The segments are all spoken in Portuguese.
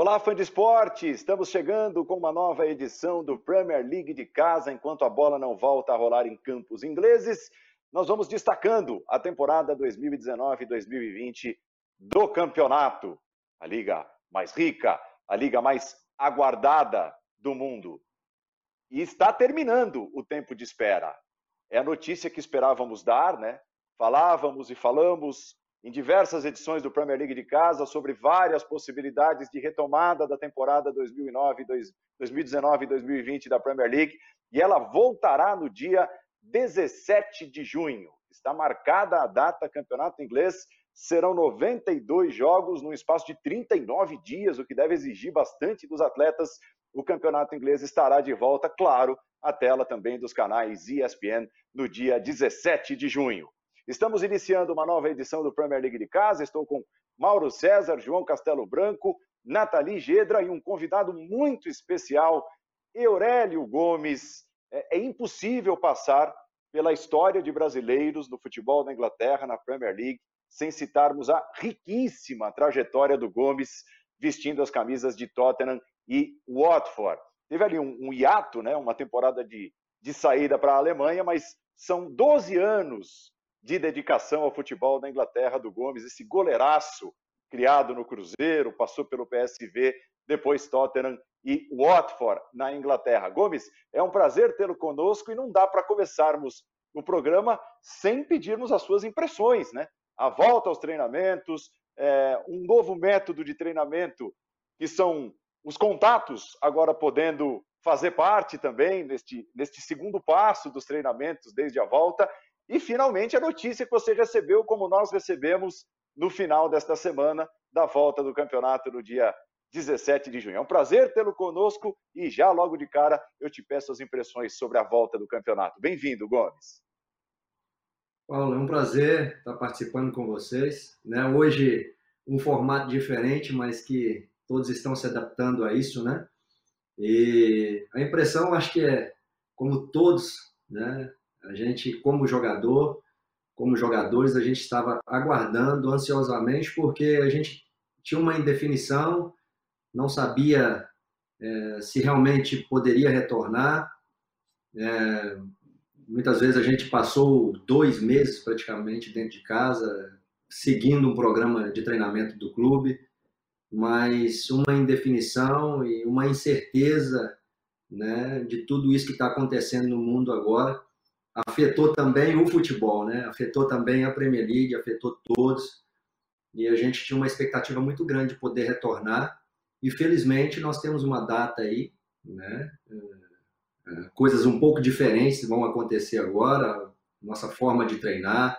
Olá, fã de esporte! Estamos chegando com uma nova edição do Premier League de casa. Enquanto a bola não volta a rolar em campos ingleses, nós vamos destacando a temporada 2019-2020 do campeonato. A liga mais rica, a liga mais aguardada do mundo. E está terminando o tempo de espera. É a notícia que esperávamos dar, né? Falávamos e falamos em diversas edições do Premier League de casa sobre várias possibilidades de retomada da temporada 2009, 2019 e 2020 da Premier League, e ela voltará no dia 17 de junho. Está marcada a data campeonato inglês, serão 92 jogos num espaço de 39 dias, o que deve exigir bastante dos atletas. O campeonato inglês estará de volta, claro, à tela também dos canais ESPN no dia 17 de junho. Estamos iniciando uma nova edição do Premier League de casa. Estou com Mauro César, João Castelo Branco, Nathalie Gedra e um convidado muito especial, Eurélio Gomes. É, é impossível passar pela história de brasileiros no futebol da Inglaterra, na Premier League, sem citarmos a riquíssima trajetória do Gomes vestindo as camisas de Tottenham e Watford. Teve ali um, um hiato, né, uma temporada de, de saída para a Alemanha, mas são 12 anos de dedicação ao futebol da Inglaterra do Gomes, esse goleiraço criado no Cruzeiro, passou pelo PSV, depois Tottenham e Watford na Inglaterra. Gomes, é um prazer tê-lo conosco e não dá para começarmos o programa sem pedirmos as suas impressões, né? A volta aos treinamentos, é, um novo método de treinamento, que são os contatos agora podendo fazer parte também neste, neste segundo passo dos treinamentos desde a volta e, finalmente, a notícia que você recebeu, como nós recebemos no final desta semana, da volta do campeonato no dia 17 de junho. É um prazer tê-lo conosco e já logo de cara eu te peço as impressões sobre a volta do campeonato. Bem-vindo, Gomes. Paulo, é um prazer estar participando com vocês. Né? Hoje, um formato diferente, mas que todos estão se adaptando a isso, né? E a impressão, acho que é, como todos, né? A gente, como jogador, como jogadores, a gente estava aguardando ansiosamente porque a gente tinha uma indefinição, não sabia é, se realmente poderia retornar. É, muitas vezes a gente passou dois meses praticamente dentro de casa, seguindo um programa de treinamento do clube, mas uma indefinição e uma incerteza né, de tudo isso que está acontecendo no mundo agora afetou também o futebol, né? Afetou também a Premier League, afetou todos. E a gente tinha uma expectativa muito grande de poder retornar. E felizmente nós temos uma data aí, né? É, é, coisas um pouco diferentes vão acontecer agora. Nossa forma de treinar,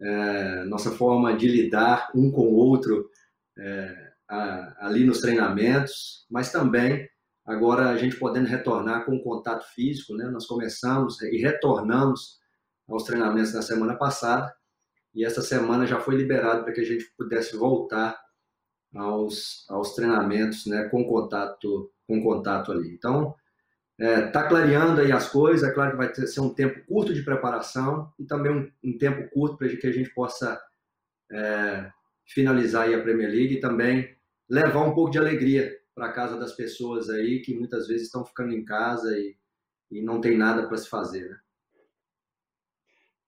é, nossa forma de lidar um com o outro ali nos treinamentos, mas também Agora, a gente podendo retornar com contato físico, né? Nós começamos e retornamos aos treinamentos na semana passada, e essa semana já foi liberado para que a gente pudesse voltar aos, aos treinamentos, né? Com contato, com contato ali. Então, é, tá clareando aí as coisas, é claro que vai ter, ser um tempo curto de preparação e também um, um tempo curto para que a gente possa é, finalizar aí a Premier League e também levar um pouco de alegria para casa das pessoas aí que muitas vezes estão ficando em casa e, e não tem nada para se fazer, né?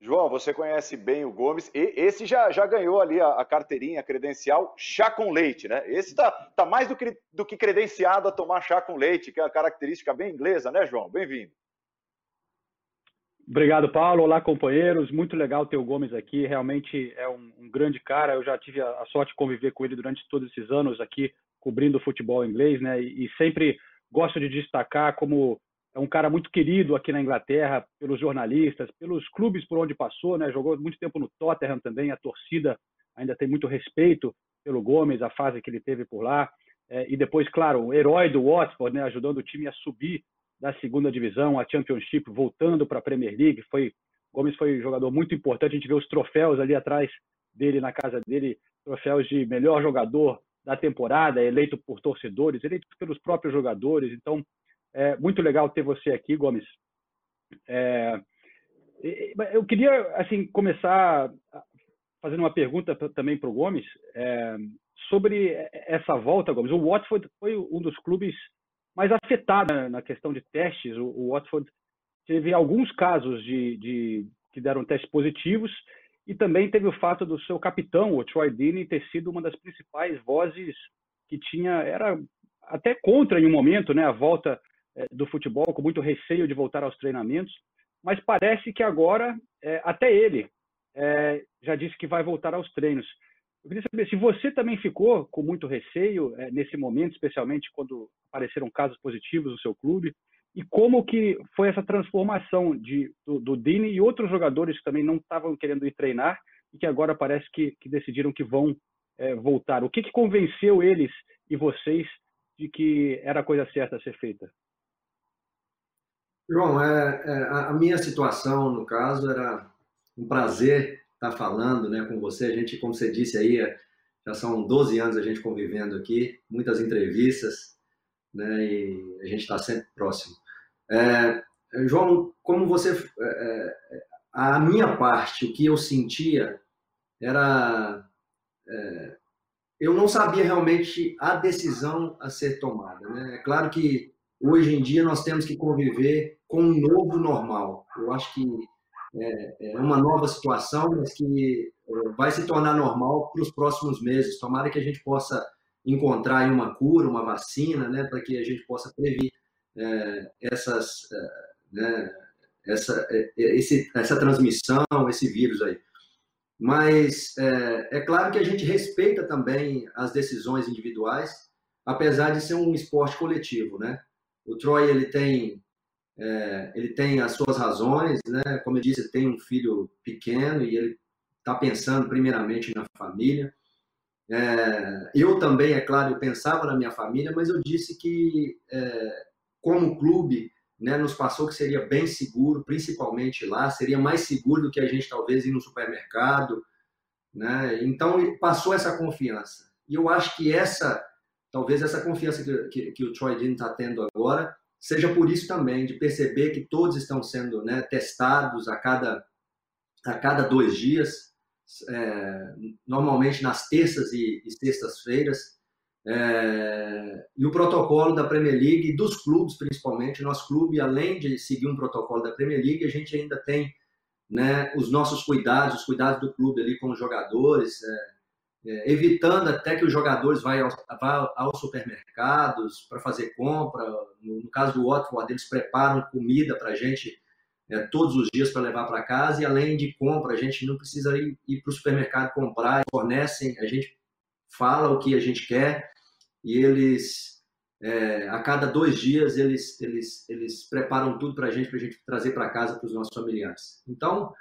João, você conhece bem o Gomes. E esse já, já ganhou ali a, a carteirinha, a credencial chá com leite, né? Esse tá, tá mais do que, do que credenciado a tomar chá com leite, que é a característica bem inglesa, né, João? Bem-vindo. Obrigado, Paulo. Olá, companheiros. Muito legal ter o Gomes aqui. Realmente é um, um grande cara. Eu já tive a, a, sorte de conviver com ele durante todos esses anos aqui cobrindo o futebol inglês, né? E, sempre gosto de destacar como é um cara muito querido aqui na Inglaterra pelos jornalistas, pelos clubes por onde passou, né? Jogou muito tempo no Tottenham também, a torcida ainda tem muito respeito pelo Gomes, a fase que ele teve por lá. É, e depois, claro, o herói do Watford, né? Ajudando o time a subir da segunda divisão, a Championship, voltando para a Premier League. Foi Gomes foi um jogador muito importante. A gente vê os troféus ali atrás dele na casa dele, troféus de melhor jogador, da temporada, eleito por torcedores, eleito pelos próprios jogadores. Então, é muito legal ter você aqui, Gomes. É, eu queria assim começar fazendo uma pergunta também para o Gomes é, sobre essa volta, Gomes. O Watford foi um dos clubes mais afetados na questão de testes. O, o Watford teve alguns casos de, de, que deram testes positivos e também teve o fato do seu capitão, o Troy Deeney, ter sido uma das principais vozes que tinha era até contra em um momento, né, a volta é, do futebol, com muito receio de voltar aos treinamentos. Mas parece que agora é, até ele é, já disse que vai voltar aos treinos. Eu queria saber se você também ficou com muito receio nesse momento, especialmente quando apareceram casos positivos no seu clube, e como que foi essa transformação de, do, do Dini e outros jogadores que também não estavam querendo ir treinar e que agora parece que, que decidiram que vão é, voltar. O que, que convenceu eles e vocês de que era a coisa certa a ser feita? João, é, é, a minha situação, no caso, era um prazer estar falando né, com você. A gente, como você disse aí, é, já são 12 anos a gente convivendo aqui, muitas entrevistas, né, e a gente está sempre próximo. É, João, como você. É, é, a minha parte, o que eu sentia era. É, eu não sabia realmente a decisão a ser tomada. Né? É claro que hoje em dia nós temos que conviver com um novo normal. Eu acho que é, é uma nova situação, mas que é, vai se tornar normal para os próximos meses. Tomara que a gente possa encontrar uma cura, uma vacina, né, para que a gente possa prevenir essas, é, né, essa, é, esse, essa transmissão, esse vírus aí. Mas é, é, claro que a gente respeita também as decisões individuais, apesar de ser um esporte coletivo, né? O Troy ele tem é, ele tem as suas razões, né? Como eu disse, tem um filho pequeno e ele está pensando primeiramente na família. É, eu também, é claro, eu pensava na minha família, mas eu disse que como clube, né, nos passou que seria bem seguro, principalmente lá, seria mais seguro do que a gente talvez ir no supermercado, né? Então passou essa confiança. E eu acho que essa, talvez essa confiança que, que, que o Troy Dean está tendo agora, seja por isso também de perceber que todos estão sendo né, testados a cada a cada dois dias, é, normalmente nas terças e, e sextas-feiras, é, e o protocolo da Premier League dos clubes, principalmente, nosso clube, além de seguir um protocolo da Premier League, a gente ainda tem né, os nossos cuidados, os cuidados do clube ali com os jogadores, é, é, evitando até que os jogadores vá, vá aos supermercados para fazer compra. No, no, caso do Watford, eles preparam comida para a gente é, todos os dias para levar para casa e além de compra, a gente não precisa ir, ir para o supermercado comprar, fornecem, a gente fala o que a gente quer e eles é, a cada dois dias eles eles eles preparam tudo para a gente para a gente trazer para casa para os nossos familiares. Então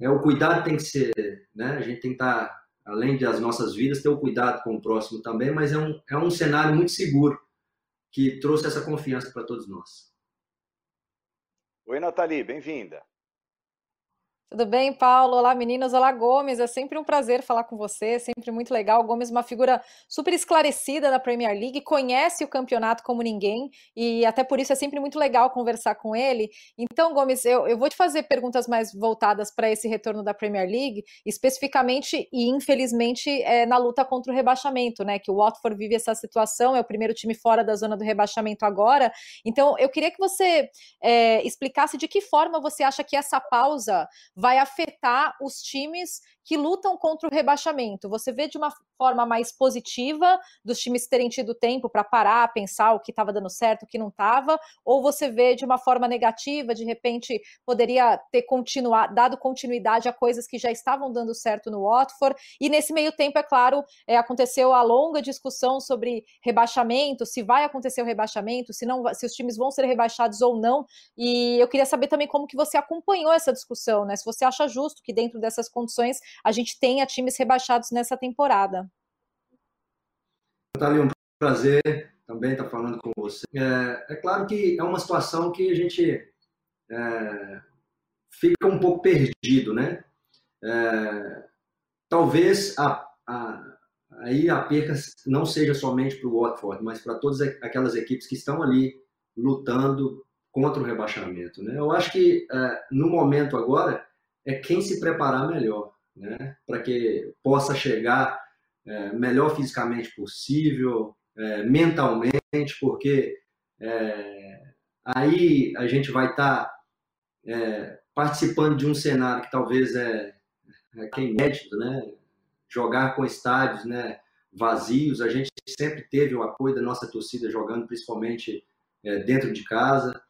é o cuidado tem que ser, né? A gente tem que estar tá, além das nossas vidas ter o cuidado com o próximo também, mas é um é um cenário muito seguro que trouxe essa confiança para todos nós. Oi, Nathalie, bem-vinda. Tudo bem, Paulo? Olá, meninas. Olá, Gomes. É sempre um prazer falar com você, sempre muito legal. O Gomes é uma figura super esclarecida da Premier League, conhece o campeonato como ninguém e até por isso é sempre muito legal conversar com ele. Então, Gomes, eu, eu vou te fazer perguntas mais voltadas para esse retorno da Premier League, especificamente e infelizmente é, na luta contra o rebaixamento, né? Que o Watford vive essa situação, é o primeiro time fora da zona do rebaixamento agora. Então, eu queria que você é, explicasse de que forma você acha que essa pausa vai afetar os times que lutam contra o rebaixamento. Você vê de uma forma mais positiva dos times terem tido tempo para parar, pensar o que estava dando certo, o que não estava, ou você vê de uma forma negativa, de repente poderia ter continuado, dado continuidade a coisas que já estavam dando certo no Watford. E nesse meio tempo, é claro, é, aconteceu a longa discussão sobre rebaixamento, se vai acontecer o rebaixamento, se não, se os times vão ser rebaixados ou não. E eu queria saber também como que você acompanhou essa discussão, né? Se você acha justo que dentro dessas condições a gente tenha times rebaixados nessa temporada. Natália, um prazer também estar falando com você. É, é, claro que é uma situação que a gente é, fica um pouco perdido, né? É, talvez a, a, aí a perca não seja somente para o Watford, mas para todas aquelas equipes que estão ali lutando contra o rebaixamento. Né? Eu acho que é, no momento agora é quem se preparar melhor né, para que possa chegar é, melhor fisicamente possível, é, mentalmente, porque é, aí a gente vai estar tá, é, participando de um cenário que talvez é, inédito, né? Jogar com estádios, né? Vazios. A gente sempre teve o apoio da nossa torcida jogando, principalmente é, dentro de casa.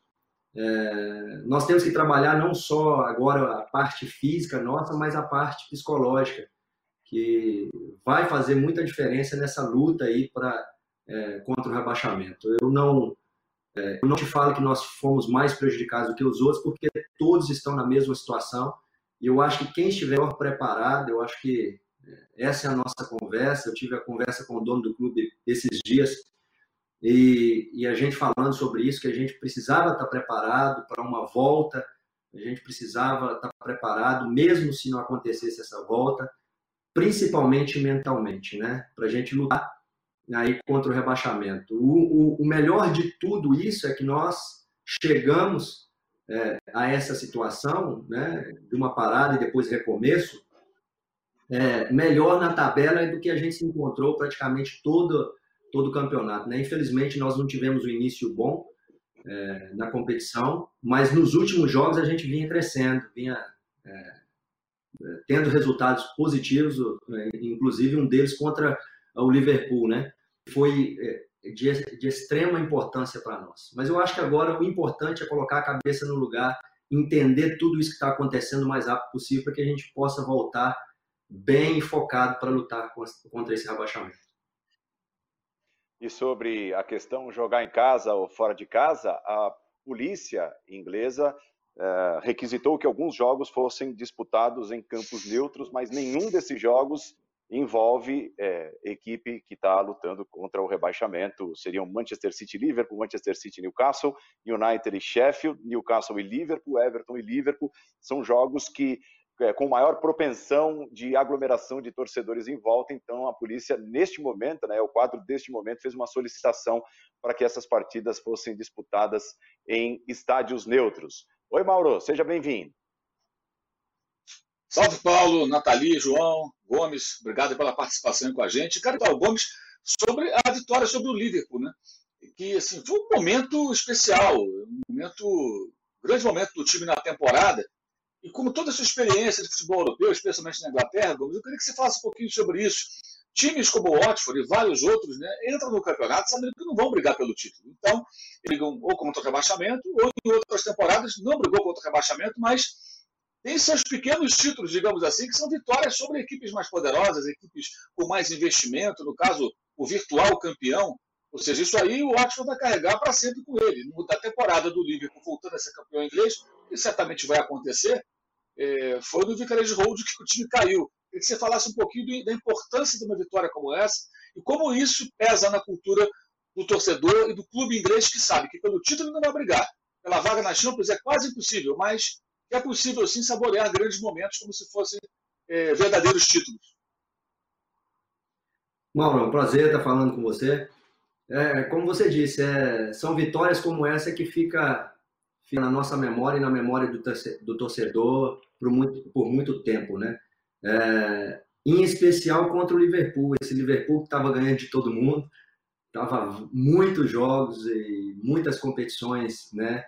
É, nós temos que trabalhar não só agora a parte física nossa, mas a parte psicológica, que vai fazer muita diferença nessa luta aí para é, contra o rebaixamento. Eu não é, eu não te falo que nós fomos mais prejudicados do que os outros, porque todos estão na mesma situação. E eu acho que quem estiver preparado, eu acho que é, essa é a nossa conversa. Eu tive a conversa com o dono do clube esses dias e, e a gente falando sobre isso, que a gente precisava estar preparado para uma volta, a gente precisava estar preparado, mesmo se não acontecesse essa volta, principalmente mentalmente, né? Para a gente lutar aí contra o rebaixamento. O, o, o, melhor de tudo isso é que nós chegamos é, a essa situação, né, de uma parada e depois recomeço, é, melhor na tabela do que a gente se encontrou praticamente todo, todo o campeonato. Né? Infelizmente, nós não tivemos um início bom é, na competição, mas nos últimos jogos a gente vinha crescendo, vinha é, tendo resultados positivos, é, inclusive um deles contra o Liverpool, né? foi é, de, de extrema importância para nós. Mas eu acho que agora o importante é colocar a cabeça no lugar, entender tudo isso que está acontecendo o mais rápido possível para que a gente possa voltar bem focado para lutar contra esse rebaixamento. E sobre a questão jogar em casa ou fora de casa, a polícia inglesa é, requisitou que alguns jogos fossem disputados em campos neutros, mas nenhum desses jogos envolve é, equipe que está lutando contra o rebaixamento. Seriam Manchester City e Liverpool, Manchester City e Newcastle, United e Sheffield, Newcastle e Liverpool, Everton e Liverpool. São jogos que é, com maior propensão de aglomeração de torcedores em volta. Então, a polícia, neste momento, né, o quadro deste momento, fez uma solicitação para que essas partidas fossem disputadas em estádios neutros. Oi, Mauro, seja bem-vindo. Salve, Paulo, Nathalie, João, Gomes, obrigado pela participação com a gente. Quero falar, Gomes, sobre a vitória sobre o Liverpool, né? Que assim, foi um momento especial, um momento, um grande momento do time na temporada. E como toda a sua experiência de futebol europeu, especialmente na Inglaterra, Gomes, eu queria que você falasse um pouquinho sobre isso. Times como o Watford e vários outros né, entram no campeonato sabendo que não vão brigar pelo título. Então, brigam ou contra o rebaixamento, ou em outras temporadas não brigou contra o rebaixamento, mas tem seus pequenos títulos, digamos assim, que são vitórias sobre equipes mais poderosas, equipes com mais investimento, no caso, o virtual campeão. Ou seja, isso aí o Watford vai carregar para sempre com ele. Da temporada do Liverpool, voltando a ser campeão inglês, que certamente vai acontecer, é, foi no Vicarage Road que o time caiu. Queria que você falasse um pouquinho da importância de uma vitória como essa e como isso pesa na cultura do torcedor e do clube inglês que sabe que pelo título não vai brigar. Pela vaga na Champions é quase impossível, mas é possível sim saborear grandes momentos como se fossem é, verdadeiros títulos. Mauro, é um prazer estar falando com você. É, como você disse, é, são vitórias como essa que fica, fica, na nossa memória e na memória do, do torcedor por muito, por muito tempo, né? É, em especial contra o Liverpool, esse Liverpool que estava ganhando de todo mundo, estava muitos jogos e muitas competições, né?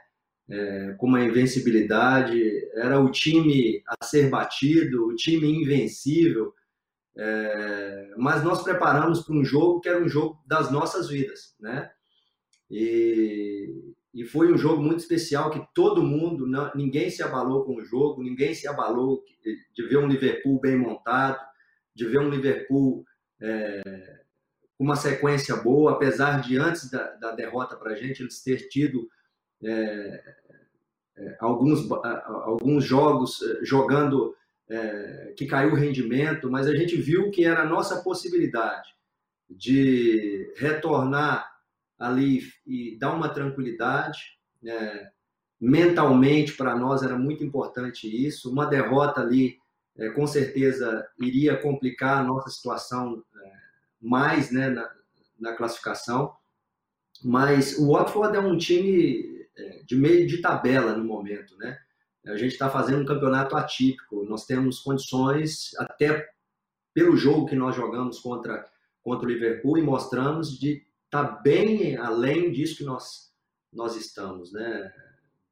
é, com uma invencibilidade, era o time a ser batido, o time invencível. É, mas nós preparamos para um jogo que era um jogo das nossas vidas, né? E, e foi um jogo muito especial que todo mundo, não, ninguém se abalou com o jogo, ninguém se abalou de ver um Liverpool bem montado, de ver um Liverpool é, com uma sequência boa, apesar de antes da, da derrota para a gente eles ter tido é, é, alguns, alguns jogos é, jogando é, que caiu o rendimento, mas a gente viu que era a nossa possibilidade de retornar ali e dar uma tranquilidade. É, mentalmente, para nós era muito importante isso. Uma derrota ali, é, com certeza, iria complicar a nossa situação é, mais né, na, na classificação. Mas o Watford é um time é, de meio de tabela no momento, né? A gente está fazendo um campeonato atípico, nós temos condições até pelo jogo que nós jogamos contra, contra o Liverpool e mostramos de estar tá bem além disso que nós, nós estamos, né?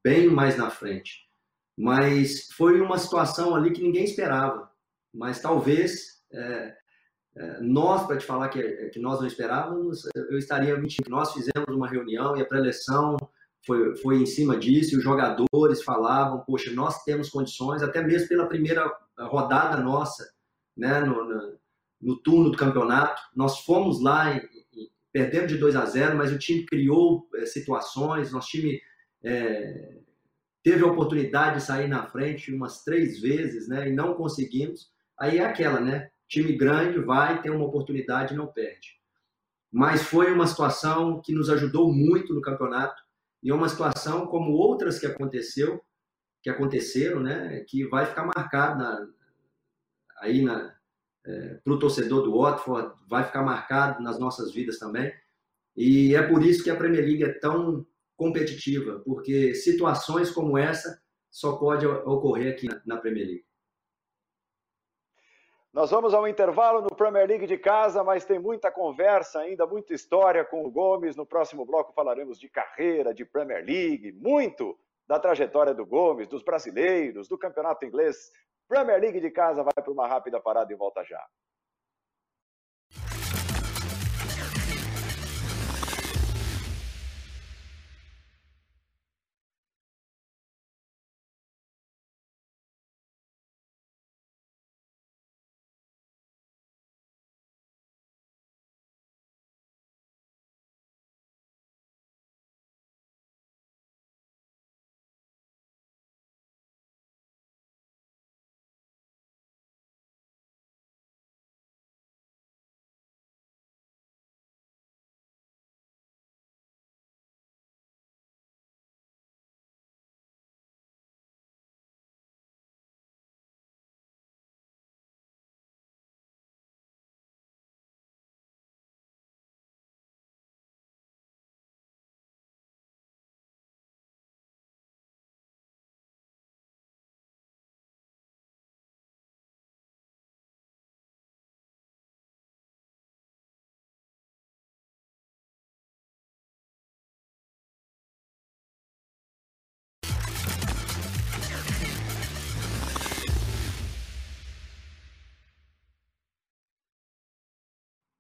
bem mais na frente. Mas foi uma situação ali que ninguém esperava. Mas talvez é, é, nós, para te falar que, que nós não esperávamos, eu estaria mentindo. Nós fizemos uma reunião e a preleção foi, foi em cima disso, e os jogadores falavam, poxa, nós temos condições, até mesmo pela primeira rodada nossa, né, no, no, no turno do campeonato, nós fomos lá e, e perdemos de 2 a 0, mas o time criou é, situações, nosso time é, teve a oportunidade de sair na frente umas três vezes, né, e não conseguimos, aí é aquela, né, time grande vai, ter uma oportunidade e não perde. Mas foi uma situação que nos ajudou muito no campeonato, e é uma situação como outras que aconteceu, que aconteceram, né, que vai ficar marcado na, aí na é, para o torcedor do Watford, vai ficar marcado nas nossas vidas também. E é por isso que a Premier League é tão competitiva, porque situações como essa só pode ocorrer aqui na Premier League. Nós vamos ao intervalo no Premier League de casa, mas tem muita conversa ainda, muita história com o Gomes. No próximo bloco falaremos de carreira, de Premier League, muito da trajetória do Gomes, dos brasileiros, do campeonato inglês. Premier League de casa vai para uma rápida parada e volta já.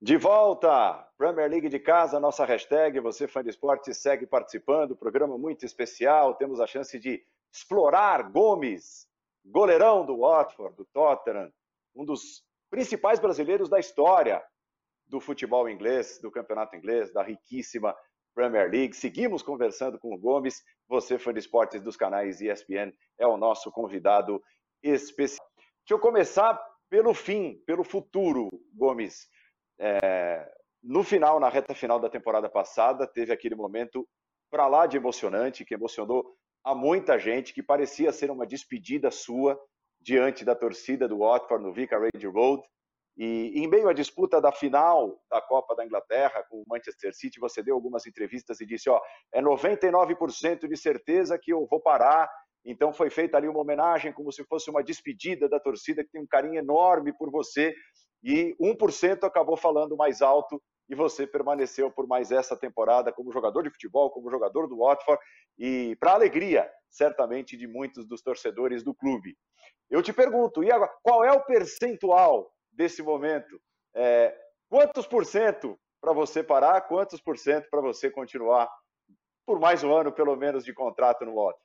De volta, Premier League de casa, nossa hashtag, você fã de esporte, segue participando, programa muito especial, temos a chance de explorar Gomes, goleirão do Watford, do Tottenham, um dos principais brasileiros da história do futebol inglês, do campeonato inglês, da riquíssima Premier League. Seguimos conversando com o Gomes, você fã de esportes dos canais ESPN, é o nosso convidado especial. Deixa eu começar pelo fim, pelo futuro, Gomes. É, no final, na reta final da temporada passada, teve aquele momento para lá de emocionante, que emocionou a muita gente, que parecia ser uma despedida sua diante da torcida do Watford no Vicarage Road. E em meio à disputa da final da Copa da Inglaterra com o Manchester City, você deu algumas entrevistas e disse: Ó, é 99% de certeza que eu vou parar. Então foi feita ali uma homenagem, como se fosse uma despedida da torcida que tem um carinho enorme por você e 1% acabou falando mais alto e você permaneceu por mais essa temporada como jogador de futebol, como jogador do Watford e para alegria, certamente, de muitos dos torcedores do clube. Eu te pergunto, e agora, qual é o percentual desse momento? É, quantos por cento para você parar, quantos por cento para você continuar por mais um ano, pelo menos, de contrato no Watford?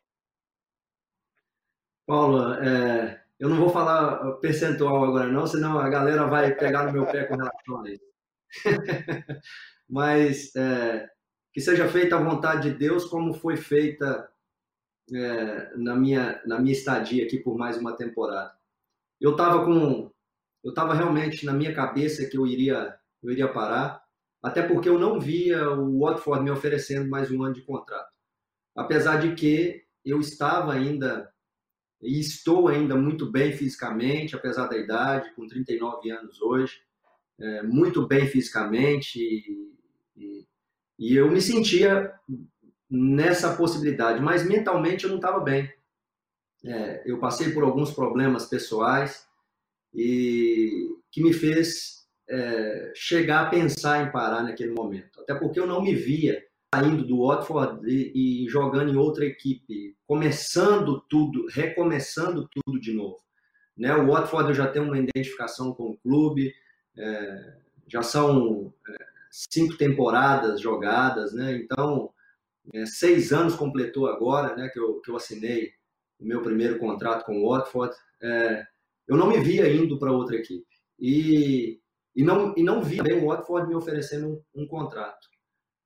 Paulo, é, eu não vou falar percentual agora não, senão a galera vai pegar no meu pé com relação a isso. Mas é, que seja feita a vontade de Deus, como foi feita é, na, minha, na minha estadia aqui por mais uma temporada. Eu estava com, eu estava realmente na minha cabeça que eu iria, eu iria parar, até porque eu não via o Watford me oferecendo mais um ano de contrato. Apesar de que eu estava ainda e estou ainda muito bem fisicamente, apesar da idade, com 39 anos hoje, é, muito bem fisicamente e, e, e, eu me sentia nessa possibilidade, mas mentalmente eu não estava bem. É, eu passei por alguns problemas pessoais e que me fez é, chegar a pensar em parar naquele momento. Até porque eu não me via saindo do Watford e, e jogando em outra equipe, começando tudo, recomeçando tudo de novo. Né? O Watford já tenho uma identificação com o clube, é, já são é, cinco temporadas jogadas, né? Então, é, seis anos completou agora, né? Que eu, que eu assinei o meu primeiro contrato com o Watford. É, eu não me via indo para outra equipe e, e não e não vi o Watford me oferecendo um, um, contrato.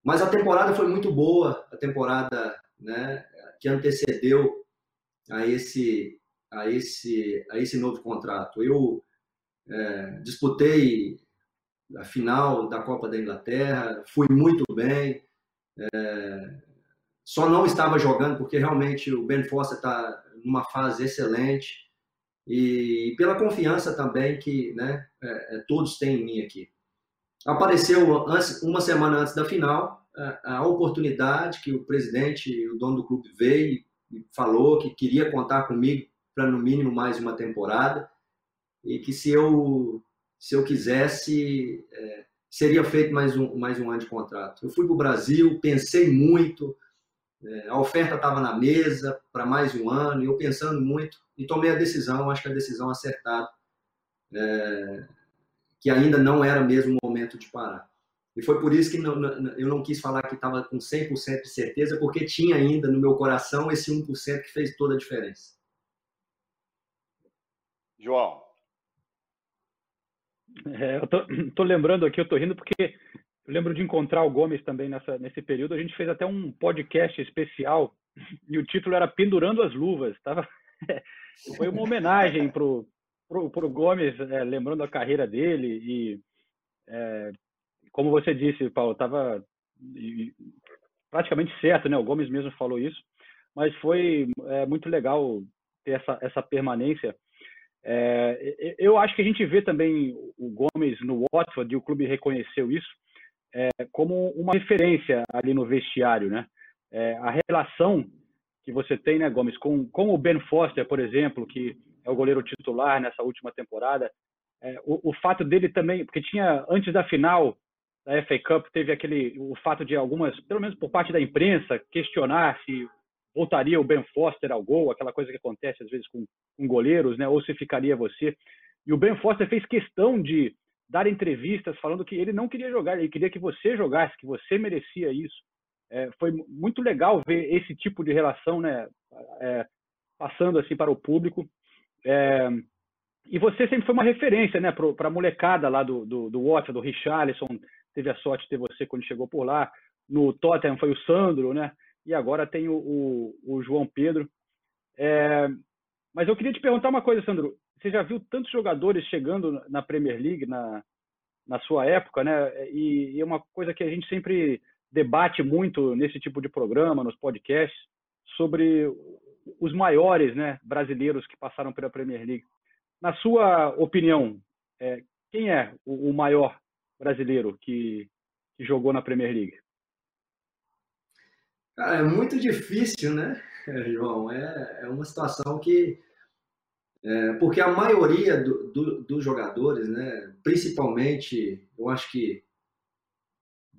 Mas a temporada foi muito boa, a temporada, né? Que antecedeu a esse a esse a esse novo contrato. Eu é, disputei a final da Copa da Inglaterra, fui muito bem. É, só não estava jogando porque realmente o Ben Foster está numa fase excelente e pela confiança também que né, é, é todos têm em mim aqui. Apareceu uma semana antes da final a, oportunidade que o presidente o dono do clube veio e falou que queria contar comigo para no mínimo mais uma temporada e que se eu se eu quisesse, é, seria feito mais um, mais um ano de contrato. Eu fui para o Brasil, pensei muito, é, a oferta estava na mesa para mais um ano, eu pensando muito, e tomei a decisão, acho que a decisão acertada, é, que ainda não era mesmo o momento de parar. E foi por isso que não, não, eu não quis falar que estava com 100% de certeza, porque tinha ainda no meu coração esse 1% que fez toda a diferença. João, é, eu tô, tô, lembrando aqui, eu tô rindo porque eu lembro de encontrar o Gomes também nessa, nesse período. A gente fez até um podcast especial e o título era Pendurando as Luvas. Tava, foi uma homenagem pro, pro, pro Gomes, é, lembrando a carreira dele e é, como você disse, Paulo, estava praticamente certo, né? O Gomes mesmo falou isso, mas foi é, muito legal ter essa, essa permanência é, eu acho que a gente vê também o Gomes no Watford, e o clube reconheceu isso, é, como uma referência ali no vestiário, né? É, a relação que você tem, né, Gomes, com, com o Ben Foster, por exemplo, que é o goleiro titular nessa última temporada, é, o, o, fato dele também, porque tinha antes da final da FA Cup teve aquele o fato de algumas, pelo menos por parte da imprensa, questionar se voltaria o Ben Foster ao gol, aquela coisa que acontece às vezes com, com goleiros, né? Ou se ficaria você. E o Ben Foster fez questão de dar entrevistas falando que ele não queria jogar, ele queria que você jogasse, que você merecia isso. É, foi muito legal ver esse tipo de relação, né? É, passando assim para o público. É, e você sempre foi uma referência, né, para a molecada lá do, do, do Watford, do Richarlison, teve a sorte de ter você quando chegou por lá. No Tottenham foi o Sandro, né? e agora tem o, o, o João Pedro. É, mas eu queria te perguntar uma coisa, Sandro. Você já viu tantos jogadores chegando na Premier League na, na sua época, né? E, e é uma coisa que a gente sempre debate muito nesse tipo de programa, nos podcasts, sobre os maiores né, brasileiros que passaram pela Premier League. Na sua opinião, é, quem é o, o maior brasileiro que, que jogou na Premier League? Cara, é muito difícil, né, João? É, é uma situação que. É, porque a maioria do, do, dos jogadores, né, principalmente, eu acho que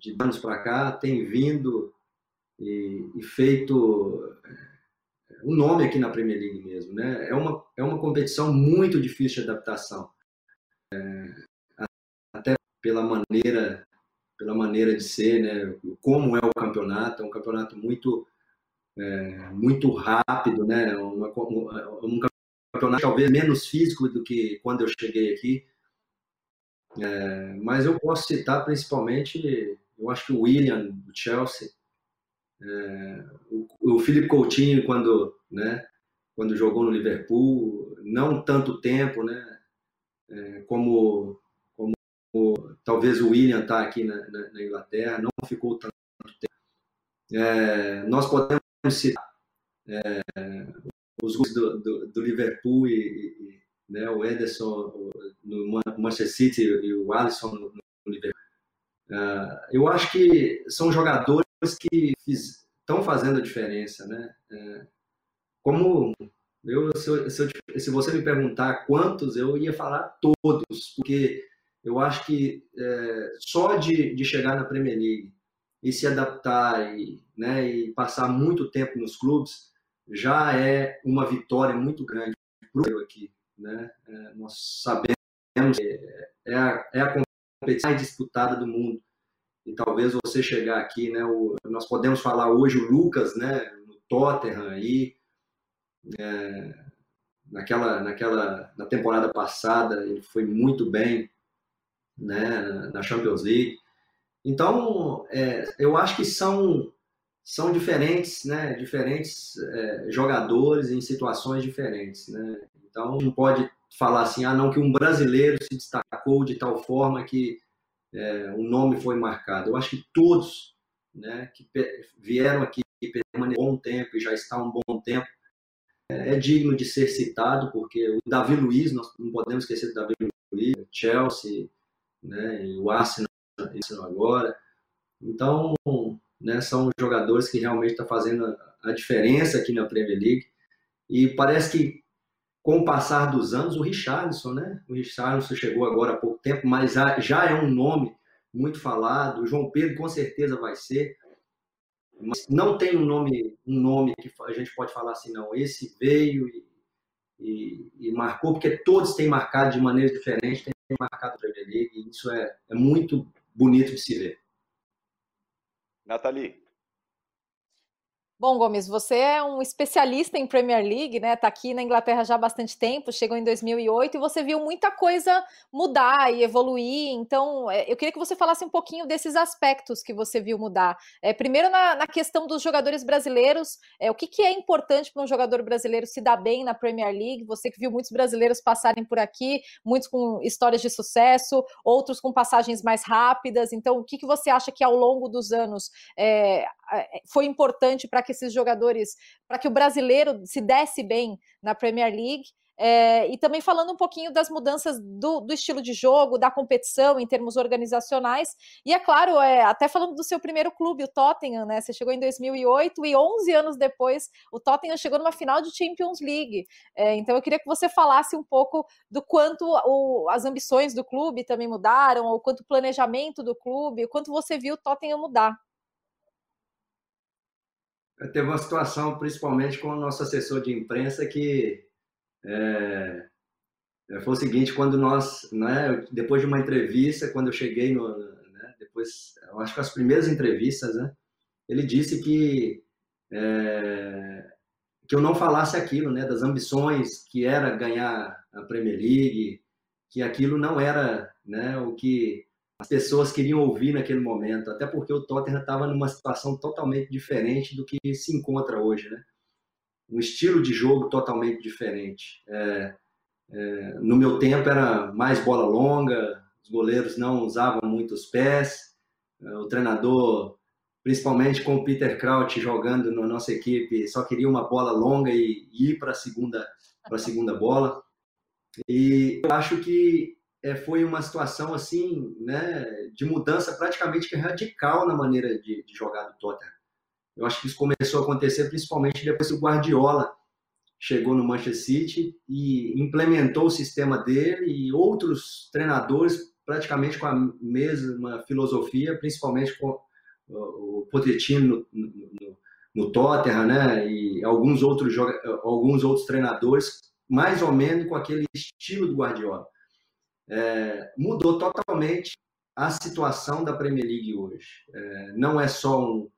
de anos para cá, tem vindo e, e feito o é, nome aqui na Premier League mesmo. Né? É, uma, é uma competição muito difícil de adaptação. É, até pela maneira pela maneira de ser, né? Como é o campeonato, é um campeonato muito é, muito rápido, né? Uma, um campeonato talvez menos físico do que quando eu cheguei aqui. É, mas eu posso citar principalmente, eu acho que o William do Chelsea, é, o, o Felipe Coutinho quando, né? Quando jogou no Liverpool, não tanto tempo, né? É, como o, talvez o William está aqui na, na, na, Inglaterra, não ficou tanto tempo. É, nós podemos citar é, os gols do, do, do, Liverpool e, e né, o Ederson no Manchester City e o Alisson no, no Liverpool. É, eu acho que são jogadores que estão fazendo a diferença, né? É, como Eu, se, eu, se, eu, se, você me perguntar quantos, eu ia falar todos, porque eu acho que é, só de, de chegar na Premier League e se adaptar e, né, e passar muito tempo nos clubes já é uma vitória muito grande para o aqui. Né? É, nós sabemos que é a, é a competição mais disputada do mundo. E talvez você chegar aqui, né, o, nós podemos falar hoje o Lucas, né, no Tottenham aí, é, naquela, naquela, na temporada passada ele foi muito bem, né, na Champions League. Então, é, eu acho que são são diferentes, né, diferentes é, jogadores em situações diferentes, né. Então, não pode falar assim, ah, não que um brasileiro se destacou de tal forma que é, o nome foi marcado. Eu acho que todos, né, que vieram aqui permaneceram um bom tempo e já está um bom tempo, é, é digno de ser citado, porque o Davi Luiz, nós não podemos esquecer do Davi Luiz, Chelsea, né, o Arsenal agora. Então, né, são jogadores que realmente estão tá fazendo a diferença aqui na Premier League. E parece que, com o passar dos anos, o Richarlison, né? O Richarlison chegou agora há pouco tempo, mas já é um nome muito falado. O João Pedro com certeza vai ser. Mas não tem um nome, um nome que a gente pode falar assim, não. Esse veio e, e, e marcou, porque todos têm marcado de maneira diferente, têm marcado a Premier e isso é, é muito bonito de se ver. Nathalie. Bom, Gomes, você é um especialista em Premier League, né? Tá aqui na Inglaterra já há bastante tempo, chegou em 2008 e você viu muita coisa mudar e evoluir. Então, é, eu queria que você falasse um pouquinho desses aspectos que você viu mudar. É, primeiro, na, na questão dos jogadores brasileiros, é, o que, que é importante para um jogador brasileiro se dar bem na Premier League? Você que viu muitos brasileiros passarem por aqui, muitos com histórias de sucesso, outros com passagens mais rápidas. Então, o que, que você acha que ao longo dos anos é, é foi importante para que esses jogadores, para que o brasileiro se desse bem na Premier League. É, e também falando um pouquinho das mudanças do, do, estilo de jogo, da competição em termos organizacionais. E é claro, é, até falando do seu primeiro clube, o Tottenham, né? Você chegou em 2008 e 11 anos depois o Tottenham chegou numa final de Champions League. É, então eu queria que você falasse um pouco do quanto o, as ambições do clube também mudaram, o quanto o planejamento do clube, o quanto você viu o Tottenham mudar teve uma situação, principalmente com o nosso assessor de imprensa, que é, é, foi o seguinte, quando nós, né, depois de uma entrevista, quando eu cheguei no, né, depois, eu acho que as primeiras entrevistas, né, ele disse que é, que eu não falasse aquilo, né, das ambições que era ganhar a Premier League, que aquilo não era, né, o que as pessoas queriam ouvir naquele momento, até porque o Tottenham estava numa situação totalmente diferente do que se encontra hoje, né? Um estilo de jogo totalmente diferente. É, é, no meu tempo era mais bola longa, os goleiros não usavam muito os pés, é, o treinador, principalmente com o Peter Crouch jogando na nossa equipe, só queria uma bola longa e, e ir para a segunda, segunda bola. E eu acho que é, foi uma situação assim, né, de mudança praticamente radical na maneira de, de, jogar do Tottenham. Eu acho que isso começou a acontecer principalmente depois que o Guardiola chegou no Manchester City e implementou o sistema dele e outros treinadores praticamente com a mesma filosofia, principalmente com o Pochettino no, no, no Tottenham, né, e alguns outros alguns outros treinadores mais ou menos com aquele estilo do Guardiola é, mudou totalmente a situação da Premier League hoje. É, não é só um,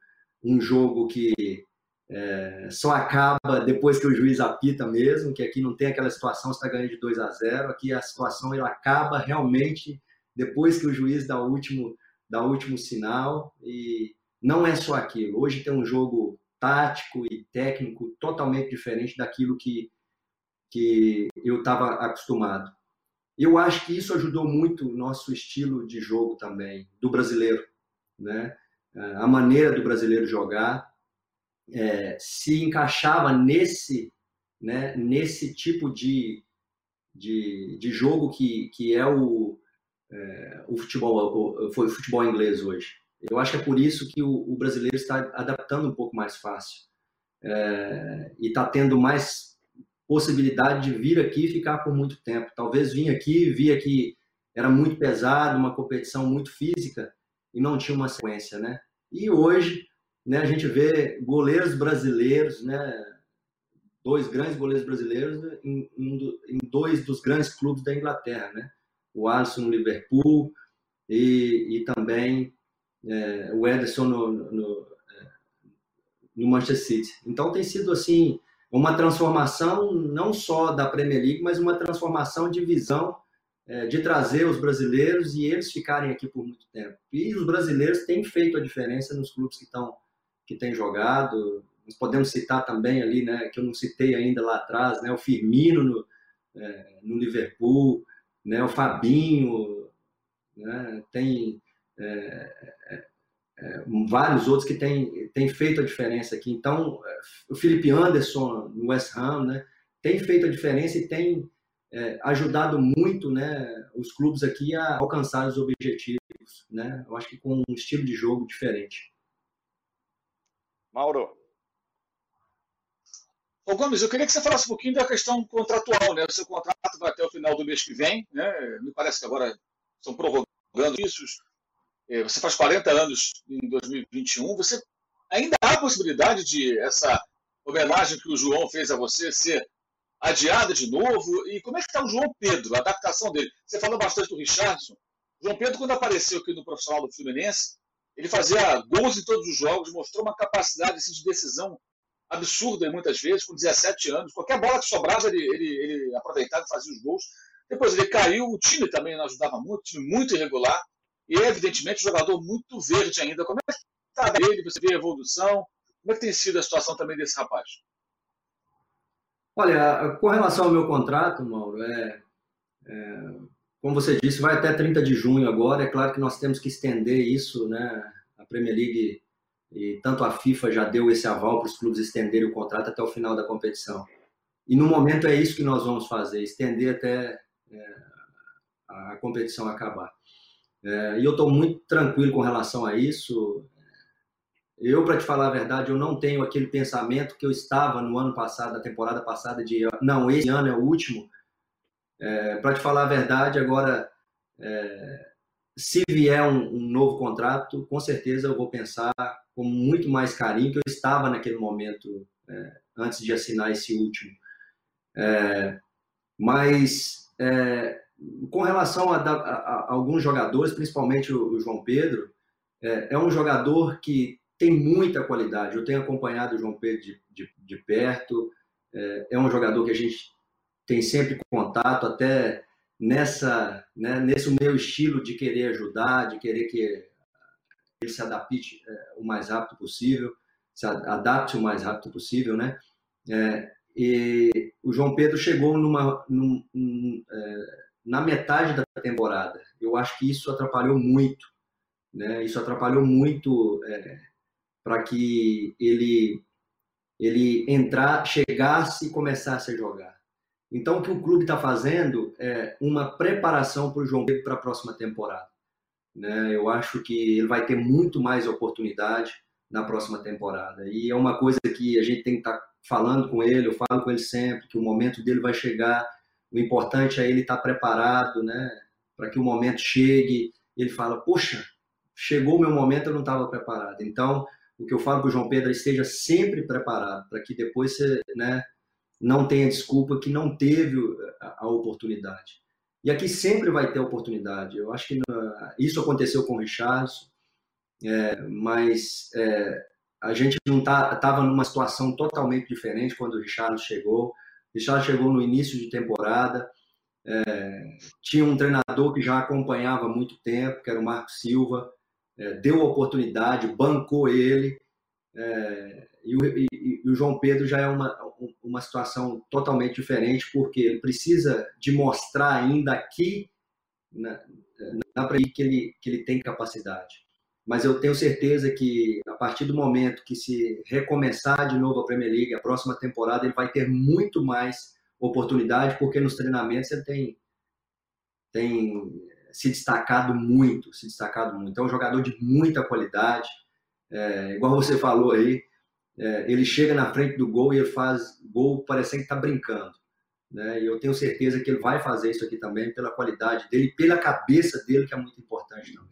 um jogo que é, só acaba depois que o juiz apita mesmo, que aqui não tem aquela situação, está ganhando de 2 a 0. Aqui a situação ela acaba realmente depois que o juiz dá o último, dá o último sinal. E não é só aquilo. Hoje tem um jogo tático e técnico totalmente diferente daquilo que, que eu estava acostumado. Eu acho que isso ajudou muito o nosso estilo de jogo também, do brasileiro. Né? A maneira do brasileiro jogar é, se encaixava nesse, né, nesse tipo de, de, de jogo que, que é o, é, o futebol o, foi o futebol inglês hoje. Eu acho que é por isso que o, o brasileiro está adaptando um pouco mais fácil é, e está tendo mais possibilidade de vir aqui e ficar por muito tempo. Talvez vim aqui, via que era muito pesado, uma competição muito física e não tinha uma sequência, né? E hoje, né, a gente vê goleiros brasileiros, né, dois grandes goleiros brasileiros em, em, dois dos grandes clubes da Inglaterra, né? O Alisson no Liverpool e, e também é, o Ederson no, no, é, no Manchester City. Então tem sido assim uma transformação não só da Premier League, mas uma transformação de visão é, de trazer os brasileiros e eles ficarem aqui por muito tempo. E os brasileiros têm feito a diferença nos clubes que estão que têm jogado. Nós podemos citar também ali, né, que eu não citei ainda lá atrás, né, o Firmino no, é, no Liverpool, né, o Fabinho, né, tem é, é, vários outros que têm, têm feito a diferença aqui. Então, o Felipe Anderson no West Ham, né, tem feito a diferença e tem é, ajudado muito né, os clubes aqui a alcançar os objetivos. Né? Eu acho que com um estilo de jogo diferente. Mauro. Ô Gomes, eu queria que você falasse um pouquinho da questão contratual, né? O seu contrato vai até o final do mês que vem, né? Me parece que agora estão prorrogando isso. É, você faz 40 anos em 2021. Você ainda há a possibilidade de essa homenagem que o João fez a você ser adiada de novo? E como é que está o João Pedro, a adaptação dele? Você falou bastante do Richardson. O João Pedro, quando apareceu aqui no profissional do Fluminense, ele fazia gols em todos os jogos, mostrou uma capacidade assim, de decisão absurda muitas vezes, com 17 anos. Qualquer bola que sobrava, ele, ele, ele aproveitava e fazia os gols. Depois ele caiu, o time também não ajudava muito, time muito irregular. E evidentemente, um jogador muito verde ainda. Como é que está ele? Você vê a evolução? Como é que tem sido a situação também desse rapaz? Olha, com relação ao meu contrato, Mauro, é, é, como você disse, vai até 30 de junho agora. É claro que nós temos que estender isso, né? A Premier League e tanto a FIFA já deu esse aval para os clubes estenderem o contrato até o final da competição. E no momento é isso que nós vamos fazer, estender até é, a competição acabar. É, e eu estou muito tranquilo com relação a isso. Eu, para te falar a verdade, eu não tenho aquele pensamento que eu estava no ano passado, na temporada passada, de não, esse ano é o último. É, para te falar a verdade, agora, é, se vier um, um, novo contrato, com certeza eu vou pensar com muito mais carinho que eu estava naquele momento é, antes de assinar esse último. É, mas é, com relação a, a, a, alguns jogadores, principalmente o, o João Pedro, é, é um jogador que tem muita qualidade. Eu tenho acompanhado o João Pedro de, de, de perto. É, é, um jogador que a gente tem sempre contato, até nessa, né, nesse meu estilo de querer ajudar, de querer que ele se adapte é, o mais rápido possível, se adapte o mais rápido possível, né? É, e o João Pedro chegou numa, num, num, é, na metade da temporada. Eu acho que isso atrapalhou muito, né? Isso atrapalhou muito é, para que ele ele entrar, chegasse e começasse a jogar. Então, o que o clube está fazendo é uma preparação para o João Pedro para a próxima temporada. Né? Eu acho que ele vai ter muito mais oportunidade na próxima temporada. E é uma coisa que a gente tem que estar tá falando com ele, eu falo com ele sempre, que o momento dele vai chegar. O importante é ele estar tá preparado, né? Para que o momento chegue. Ele fala, poxa, chegou o meu momento, eu não estava preparado. Então, o que eu falo para o João Pedro é esteja sempre preparado, para que depois você né, não tenha desculpa que não teve a, a oportunidade. E aqui sempre vai ter oportunidade. Eu acho que isso aconteceu com o Richardson, é, mas é, a gente não estava tá, numa situação totalmente diferente quando o Richardson chegou. O Richardson chegou no início de temporada, é, tinha um treinador que já acompanhava há muito tempo, que era o Marco Silva, é, deu oportunidade, bancou ele. É, e, o, e, e, o, João Pedro já é uma, uma situação totalmente diferente, porque ele precisa de mostrar ainda aqui na, na que ele, que ele tem capacidade. Mas eu tenho certeza que a partir do momento que se recomeçar de novo a Premier League, a próxima temporada, ele vai ter muito mais oportunidade, porque nos treinamentos ele tem, tem se destacado muito, se destacado muito. É um jogador de muita qualidade, é, igual você falou aí, é, ele chega na frente do gol e ele faz gol parecendo que está brincando. né? E eu tenho certeza que ele vai fazer isso aqui também pela qualidade dele, pela cabeça dele, que é muito importante também.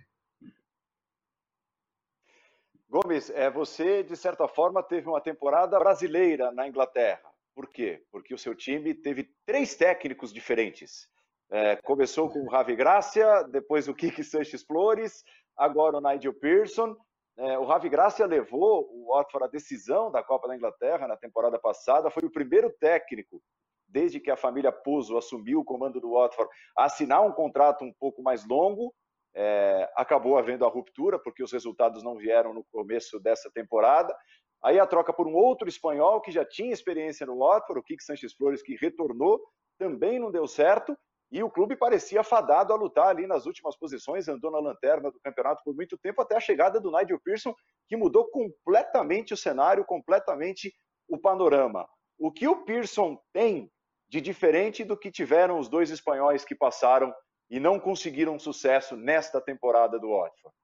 Gomes, é, você, de certa forma, teve uma temporada brasileira na Inglaterra. Por quê? Porque o seu time teve três técnicos diferentes. É, começou com o Ravi Gracia, depois o Kiki Sanches Flores, agora o Nigel Pearson. É, o Ravi Gracia levou o Watford à decisão da Copa da Inglaterra na temporada passada, foi o primeiro técnico desde que a família Puzo assumiu o comando do Watford, a assinar um contrato um pouco mais longo é, acabou havendo a ruptura, porque os resultados não vieram no começo dessa temporada. Aí a troca por um outro espanhol que já tinha experiência no Watford, o Kik Sanches Flores, que retornou, também não deu certo. E o clube parecia fadado a lutar ali nas últimas posições, andou na lanterna do campeonato por muito tempo, até a chegada do Nigel Pearson, que mudou completamente o cenário, completamente o panorama. O que o Pearson tem de diferente do que tiveram os dois espanhóis que passaram e não conseguiram sucesso nesta temporada do Watford?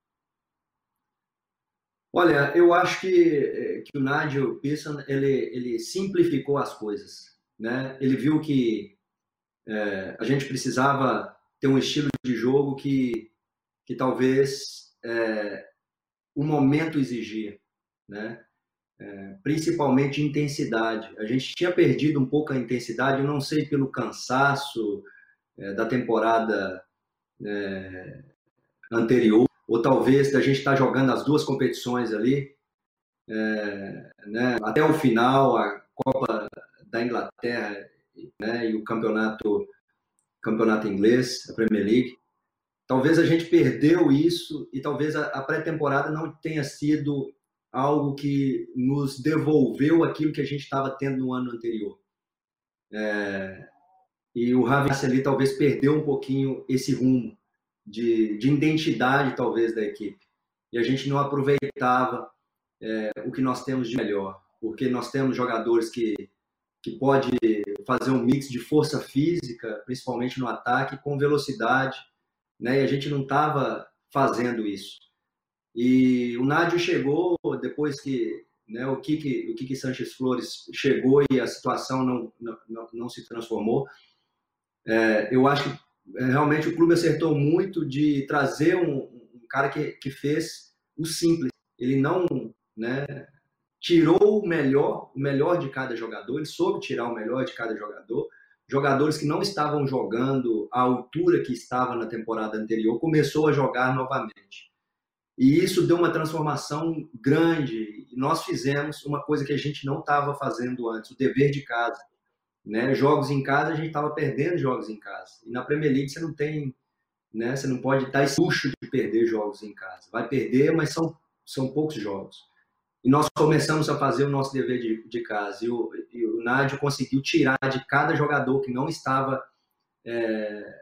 Olha, eu acho que, eh, que o Nigel Pearson ele, ele simplificou as coisas. Né? Ele viu que é, a gente precisava ter um estilo de jogo que, que talvez é, o momento exigia, né? É, principalmente intensidade. A gente tinha perdido um pouco a intensidade, não sei pelo cansaço, é, da temporada é, anterior, ou talvez da gente estar tá jogando as duas competições ali, é, né, até o final, a Copa da Inglaterra né, e o campeonato, campeonato inglês, a Premier League. Talvez a gente perdeu isso e talvez a, pré-temporada não tenha sido algo que nos devolveu aquilo que a gente estava tendo no ano anterior. É, e o Ravi ali talvez perdeu um pouquinho esse rumo de, de identidade, talvez, da equipe. E a gente não aproveitava é, o que nós temos de melhor, porque nós temos jogadores que, que pode fazer um mix de força física, principalmente no ataque, com velocidade, né? E a gente não estava fazendo isso. E o Nádio chegou depois que né, o Kiki, o Kiki Sanchez Flores chegou e a situação não, não, não se transformou. É, eu acho que é, realmente o clube acertou muito de trazer um, um, cara que, que fez o simples. Ele não né, tirou o melhor, o melhor de cada jogador, ele soube tirar o melhor de cada jogador. Jogadores que não estavam jogando à altura que estava na temporada anterior, começou a jogar novamente. E isso deu uma transformação grande. Nós fizemos uma coisa que a gente não estava fazendo antes, o dever de casa né? Jogos em casa, a gente estava perdendo jogos em casa. E na Premier League você não tem, né? Você não pode dar esse luxo de perder jogos em casa. Vai perder, mas são, são poucos jogos. E nós começamos a fazer o nosso dever de, de casa. E o, e o Nádio conseguiu tirar de cada jogador que não estava é,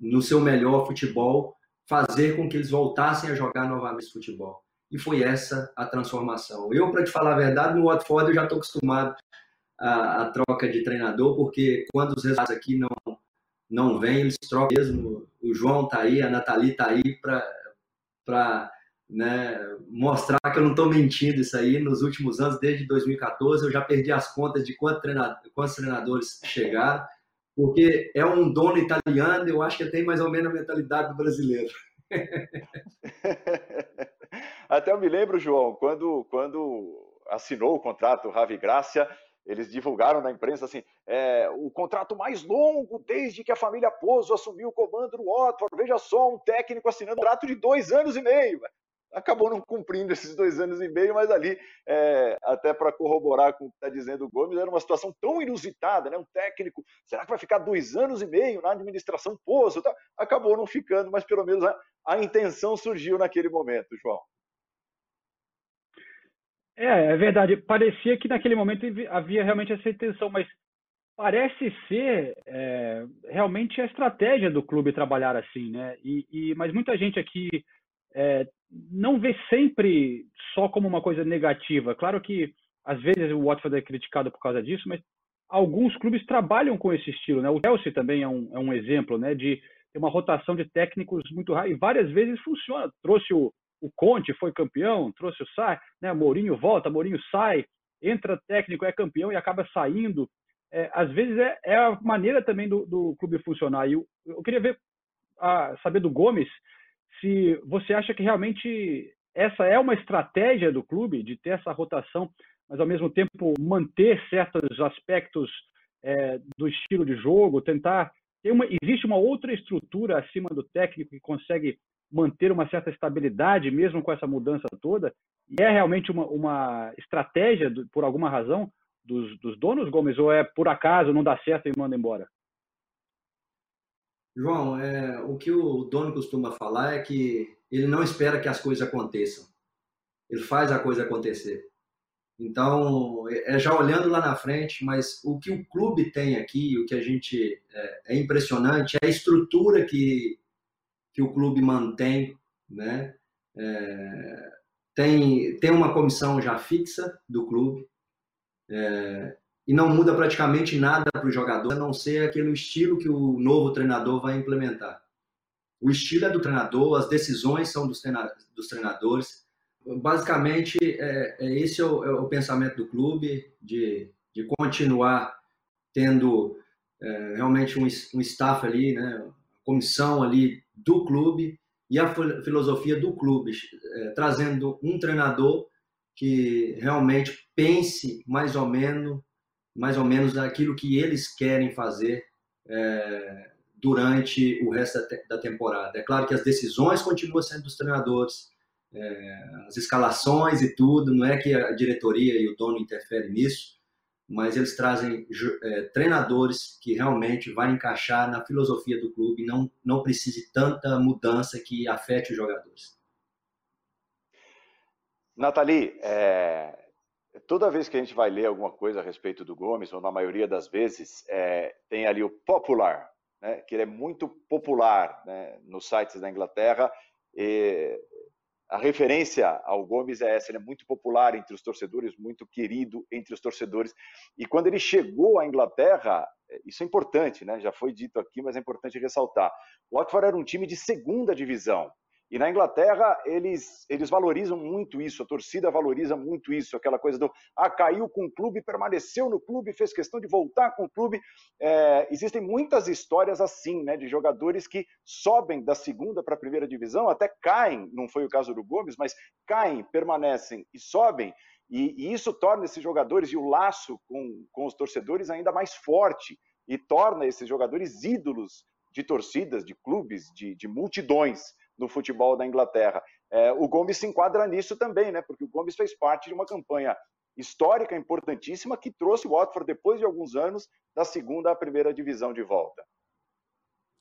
no seu melhor futebol, fazer com que eles voltassem a jogar novamente futebol. E foi essa a transformação. Eu, para te falar a verdade, no Watford eu já estou acostumado a, a, troca de treinador, porque quando os resultados aqui não, não vêm, eles trocam mesmo. O João tá aí, a Nathalie tá aí para né, mostrar que eu não estou mentindo isso aí. Nos últimos anos, desde 2014, eu já perdi as contas de quantos treinadores, quantos treinadores chegaram, porque é um dono italiano, eu acho que tem mais ou menos a mentalidade do brasileiro. Até eu me lembro, João, quando, quando assinou o contrato o Ravi Gracia, eles divulgaram na imprensa assim, é, o contrato mais longo desde que a família Pozo assumiu o comando do Watford. Veja só, um técnico assinando um contrato de dois anos e meio. Acabou não cumprindo esses dois anos e meio, mas ali, é, até para corroborar com o que está dizendo o Gomes, era uma situação tão inusitada, né? Um técnico, será que vai ficar dois anos e meio na administração Pozo? Tá? Acabou não ficando, mas pelo menos a, a intenção surgiu naquele momento, João. É, é verdade. Parecia que naquele momento havia realmente essa intenção, mas parece ser é, realmente a estratégia do clube trabalhar assim, né? E, e mas muita gente aqui é, não vê sempre só como uma coisa negativa. Claro que às vezes o Watford é criticado por causa disso, mas alguns clubes trabalham com esse estilo, né? O Chelsea também é um, é um exemplo, né? De ter uma rotação de técnicos muito rápida e várias vezes funciona. Trouxe o o Conte foi campeão, trouxe o Sai, né? Mourinho volta, Mourinho sai, entra técnico, é campeão e acaba saindo. é, às vezes é, é, a maneira também do, do clube funcionar. E eu, eu queria ver, a, saber do Gomes se você acha que realmente essa é uma estratégia do clube de ter essa rotação, mas ao mesmo tempo manter certos aspectos é, do estilo de jogo, tentar uma, existe uma outra estrutura acima do técnico que consegue manter uma certa estabilidade mesmo com essa mudança toda? E é realmente uma, uma estratégia, por alguma razão, dos, dos donos, Gomes, ou é por acaso, não dá certo e manda embora? João, é, o que o dono costuma falar é que ele não espera que as coisas aconteçam. Ele faz a coisa acontecer. Então, é, é já olhando lá na frente, mas o que o clube tem aqui, o que a gente é, é impressionante, é a estrutura que, que o clube mantém, né? É, tem, tem uma comissão já fixa do clube é, e não muda praticamente nada para o jogador, a não ser aquele estilo que o novo treinador vai implementar. O estilo é do treinador, as decisões são dos, treinadores, basicamente, é, é esse é o, é o, pensamento do clube, de, de continuar tendo é, realmente um, um staff ali, né, comissão ali do clube e a filosofia do clube, é, trazendo um treinador que realmente pense mais ou menos, mais ou menos aquilo que eles querem fazer é, durante o resto da, temporada. É claro que as decisões continuam sendo dos treinadores, é, as escalações e tudo, não é que a diretoria e o dono interferem nisso, mas eles trazem é, treinadores que realmente vai encaixar na filosofia do clube, não não precise tanta mudança que afete os jogadores. Nathalie, é, toda vez que a gente vai ler alguma coisa a respeito do Gomes, ou na maioria das vezes, é, tem ali o popular, né, que ele é muito popular né, nos sites da Inglaterra, e a referência ao Gomes é essa, ele é muito popular entre os torcedores, muito querido entre os torcedores. E quando ele chegou à Inglaterra, é, isso é importante, né? Já foi dito aqui, mas é importante ressaltar. O Watford era um time de segunda divisão. E na Inglaterra, eles, eles valorizam muito isso, a torcida valoriza muito isso, aquela coisa do ah, caiu com o clube, permaneceu no clube, fez questão de voltar com o clube. É, existem muitas histórias assim, né, de jogadores que sobem da segunda para a primeira divisão, até caem, não foi o caso do Gomes, mas caem, permanecem e sobem. E, e isso torna esses jogadores e o laço com, com os torcedores ainda mais forte e torna esses jogadores ídolos de torcidas, de clubes, de, de multidões no futebol da Inglaterra. É, o Gomes se enquadra nisso também, né? Porque o Gomes fez parte de uma campanha histórica importantíssima que trouxe o Watford depois de alguns anos da segunda à primeira divisão de volta.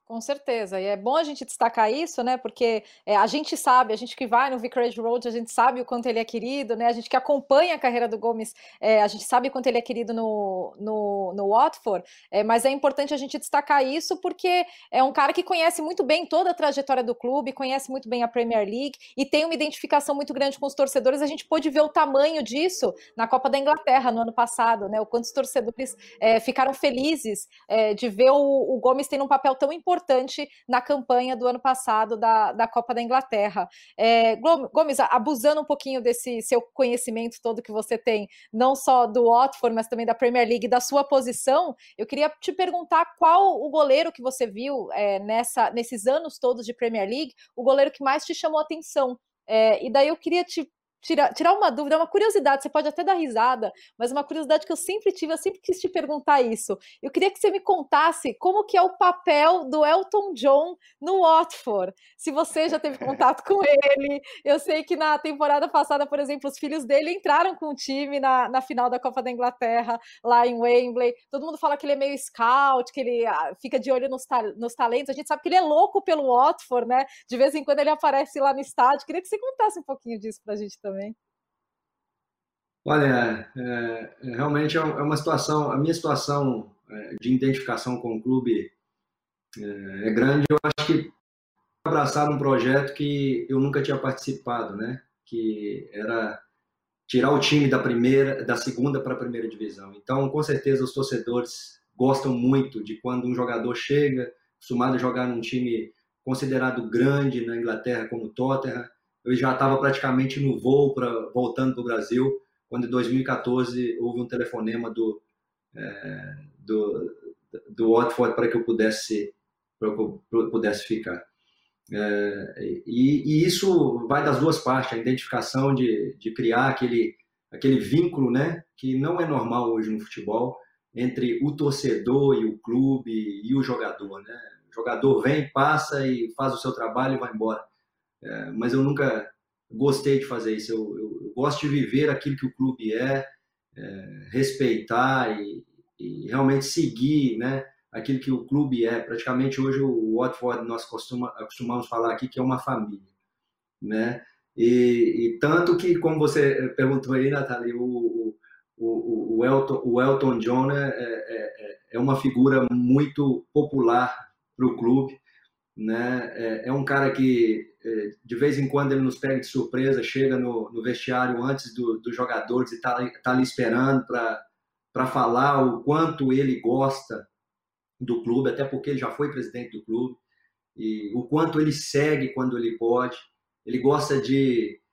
Com certeza, e é bom a gente destacar isso, né? Porque é, a gente sabe, a gente que vai no Vicarage Road, a gente sabe o quanto ele é querido, né? A gente que acompanha a carreira do Gomes, é, a gente sabe o quanto ele é querido no, no, no Watford, é, mas é importante a gente destacar isso porque é um cara que conhece muito bem toda a trajetória do clube, conhece muito bem a Premier League e tem uma identificação muito grande com os torcedores. A gente pôde ver o tamanho disso na Copa da Inglaterra no ano passado, né? O quanto os torcedores é, ficaram felizes é, de ver o, o Gomes tendo um papel tão importante importante na campanha do ano passado da, da Copa da Inglaterra. É, Gomes, abusando um pouquinho desse seu conhecimento todo que você tem, não só do Watford, mas também da Premier League, da sua posição, eu queria te perguntar qual o goleiro que você viu é, nessa, nesses anos todos de Premier League, o goleiro que mais te chamou a atenção. É, e daí eu queria te tirar, tirar uma dúvida, uma curiosidade, você pode até dar risada, mas uma curiosidade que eu sempre tive, eu sempre quis te perguntar isso. Eu queria que você me contasse como que é o papel do Elton John no Watford. Se você já teve contato com ele, eu sei que na temporada passada, por exemplo, os filhos dele entraram com o time na, na final da Copa da Inglaterra, lá em Wembley. Todo mundo fala que ele é meio scout, que ele ah, fica de olho nos, ta nos talentos. A gente sabe que ele é louco pelo Watford, né? De vez em quando ele aparece lá no estádio. Queria que você contasse um pouquinho disso pra gente também também? Olha, é, é, realmente é, é uma situação, a minha situação é, de identificação com o clube é, grande. Eu acho que abraçar um projeto que eu nunca tinha participado, né? Que era tirar o time da primeira, da segunda para a primeira divisão. Então, com certeza, os torcedores gostam muito de quando um jogador chega, acostumado a jogar num time considerado grande na Inglaterra como Tottenham, eu já estava praticamente no voo para voltando para o Brasil, quando em 2014 houve um telefonema do, é, do, do Watford para que eu pudesse, para eu pudesse ficar. É, e, e, isso vai das duas partes, a identificação de, de criar aquele, aquele vínculo né, que não é normal hoje no futebol entre o torcedor e o clube e o jogador. Né? O jogador vem, passa e faz o seu trabalho e vai embora. É, mas eu nunca gostei de fazer isso. Eu, eu, eu, gosto de viver aquilo que o clube é, é respeitar e, e, realmente seguir né, aquilo que o clube é. Praticamente hoje o Watford nós costuma, costumamos falar aqui que é uma família. Né? E, e tanto que, como você perguntou aí, Nathalie, o, o, o, Elton, o Elton John é, é, é, é uma figura muito popular para o clube. Né? É, é, um cara que, é, de vez em quando, ele nos pega de surpresa, chega no, no vestiário antes dos do jogadores e está tá ali esperando para falar o quanto ele gosta do clube, até porque ele já foi presidente do clube, e o quanto ele segue quando ele pode. Ele gosta de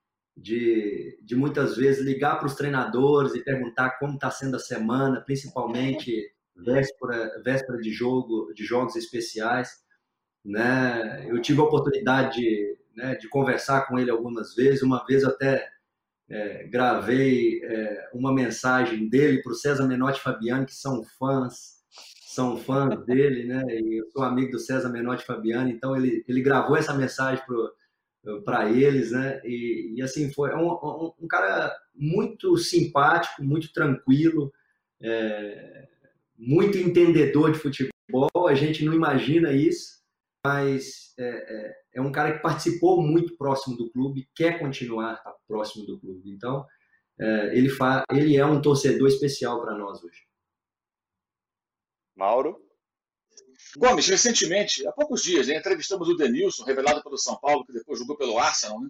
de, de muitas vezes ligar para os treinadores e perguntar como está sendo a semana, principalmente véspera, véspera de jogo, de jogos especiais, né? Eu tive a oportunidade de, né, de conversar com ele algumas vezes. Uma vez até é, gravei é, uma mensagem dele para o César Menotti e Fabiano, que são fãs, são fãs dele, né? E eu sou amigo do César Menotti e Fabiano, então ele, ele gravou essa mensagem para para eles, né? E, e, assim foi um, um, um, cara muito simpático, muito tranquilo, é, muito entendedor de futebol. A gente não imagina isso, mas é, é, é, um cara que participou muito próximo do clube, quer continuar próximo do clube. Então é, ele, fa, ele é um torcedor especial para nós hoje. Mauro. Gomes, recentemente, há poucos dias, né, entrevistamos o Denilson, revelado pelo São Paulo, que depois jogou pelo Arsenal, né?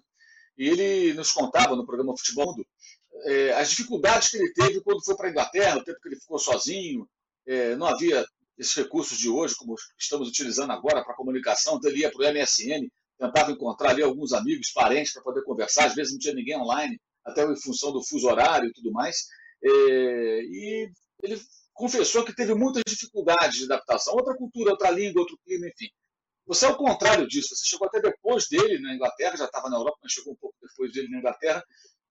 e ele nos contava no programa Futebol Mundo é, as dificuldades que ele teve quando foi para a Inglaterra, o tempo que ele ficou sozinho, é, não havia esses recursos de hoje, como estamos utilizando agora para comunicação, então ele ia para o MSN, tentava encontrar ali alguns amigos, parentes para poder conversar, às vezes não tinha ninguém online, até em função do fuso horário e tudo mais. É, e ele confessou que teve muitas dificuldades de adaptação. Outra cultura, outra língua, outro clima, enfim. Você é o contrário disso. Você chegou até depois dele na Inglaterra, já estava na Europa, mas chegou um pouco depois dele na Inglaterra.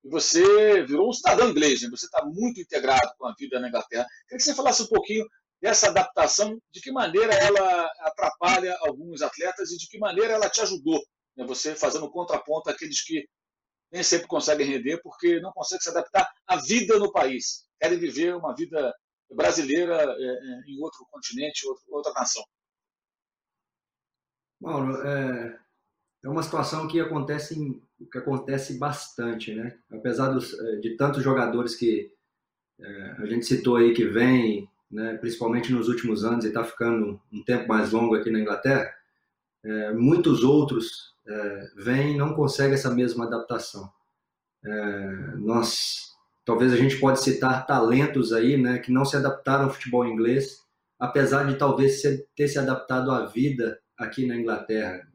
E você virou um cidadão inglês. Né? Você está muito integrado com a vida na Inglaterra. Queria que você falasse um pouquinho dessa adaptação, de que maneira ela atrapalha alguns atletas e de que maneira ela te ajudou. Né? Você fazendo contraponto àqueles que nem sempre conseguem render porque não conseguem se adaptar à vida no país. Querem viver uma vida brasileira é, é, em outro continente, outra nação? Mauro, é, é uma situação que acontece, que acontece bastante, né? Apesar dos, é, de tantos jogadores que é, a gente citou aí que vem, né, principalmente nos últimos anos, e está ficando um tempo mais longo aqui na Inglaterra, é, muitos outros é, vêm e não conseguem essa mesma adaptação. nós Talvez a gente pode citar talentos aí, né, que não se adaptaram ao futebol inglês, apesar de talvez ter se adaptado à vida aqui na Inglaterra.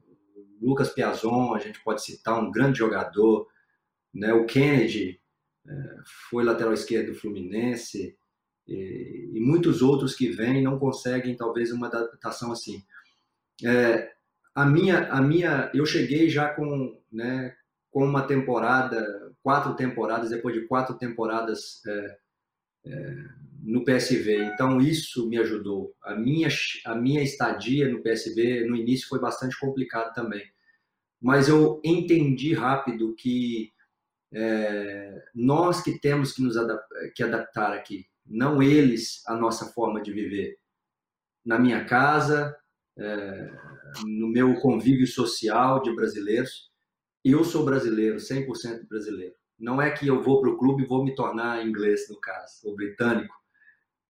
Lucas Piazon, a gente pode citar um grande jogador, né? O Kennedy é, foi lateral esquerdo do Fluminense e, muitos outros que vêm não conseguem talvez uma adaptação assim. É, a minha, a minha, eu cheguei já com, né, com uma temporada, quatro temporadas, depois de quatro temporadas é, é, no PSV. Então, isso me ajudou. A minha, a minha estadia no PSV, no início, foi bastante complicado também. Mas eu entendi rápido que é, nós que temos que nos adap que adaptar aqui, não eles a nossa forma de viver. Na minha casa, é, no meu convívio social de brasileiros, eu sou brasileiro, 100% brasileiro. Não é que eu vou para o clube e vou me tornar inglês, no caso, ou britânico,